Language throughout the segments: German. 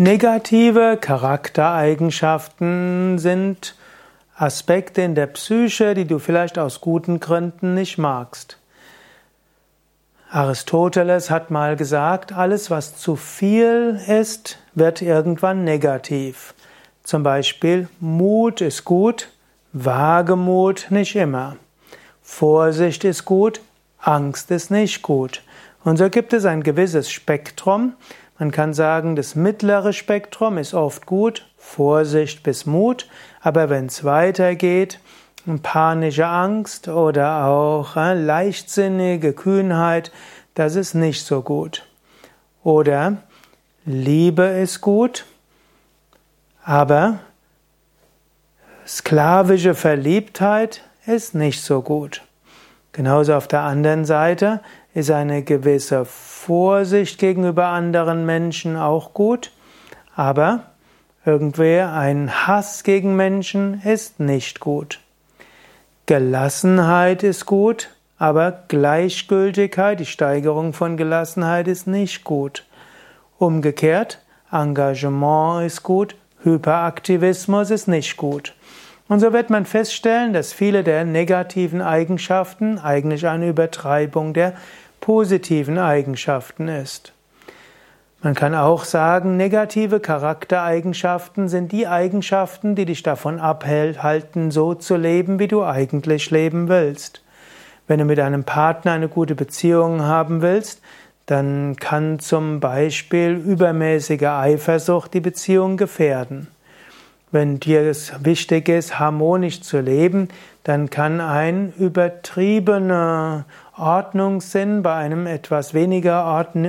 Negative Charaktereigenschaften sind Aspekte in der Psyche, die du vielleicht aus guten Gründen nicht magst. Aristoteles hat mal gesagt, alles was zu viel ist, wird irgendwann negativ. Zum Beispiel Mut ist gut, Wagemut nicht immer. Vorsicht ist gut, Angst ist nicht gut. Und so gibt es ein gewisses Spektrum, man kann sagen, das mittlere Spektrum ist oft gut, Vorsicht bis Mut, aber wenn es weitergeht, panische Angst oder auch äh, leichtsinnige Kühnheit, das ist nicht so gut. Oder Liebe ist gut, aber sklavische Verliebtheit ist nicht so gut. Genauso auf der anderen Seite ist eine gewisse Vorsicht gegenüber anderen Menschen auch gut, aber irgendwie ein Hass gegen Menschen ist nicht gut. Gelassenheit ist gut, aber Gleichgültigkeit, die Steigerung von Gelassenheit ist nicht gut. Umgekehrt, Engagement ist gut, Hyperaktivismus ist nicht gut. Und so wird man feststellen, dass viele der negativen Eigenschaften eigentlich eine Übertreibung der positiven Eigenschaften ist. Man kann auch sagen, negative Charaktereigenschaften sind die Eigenschaften, die dich davon abhalten, so zu leben, wie du eigentlich leben willst. Wenn du mit einem Partner eine gute Beziehung haben willst, dann kann zum Beispiel übermäßige Eifersucht die Beziehung gefährden. Wenn dir es wichtig ist, harmonisch zu leben, dann kann ein übertriebener Ordnungssinn bei einem etwas weniger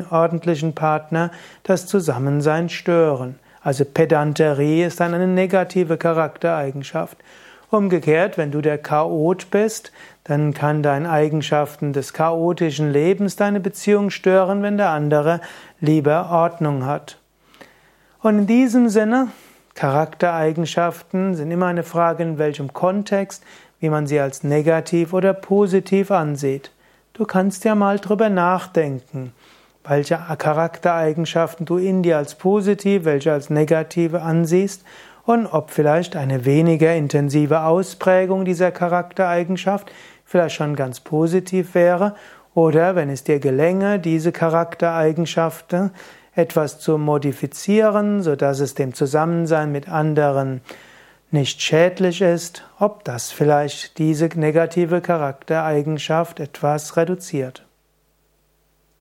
ordentlichen Partner das Zusammensein stören. Also Pedanterie ist dann eine negative Charaktereigenschaft. Umgekehrt, wenn du der Chaot bist, dann kann dein Eigenschaften des chaotischen Lebens deine Beziehung stören, wenn der andere lieber Ordnung hat. Und in diesem Sinne Charaktereigenschaften sind immer eine Frage, in welchem Kontext, wie man sie als negativ oder positiv ansieht. Du kannst ja mal drüber nachdenken, welche Charaktereigenschaften du in dir als positiv, welche als negative ansiehst und ob vielleicht eine weniger intensive Ausprägung dieser Charaktereigenschaft vielleicht schon ganz positiv wäre oder wenn es dir gelänge, diese Charaktereigenschaften etwas zu modifizieren, so dass es dem Zusammensein mit anderen nicht schädlich ist, ob das vielleicht diese negative Charaktereigenschaft etwas reduziert.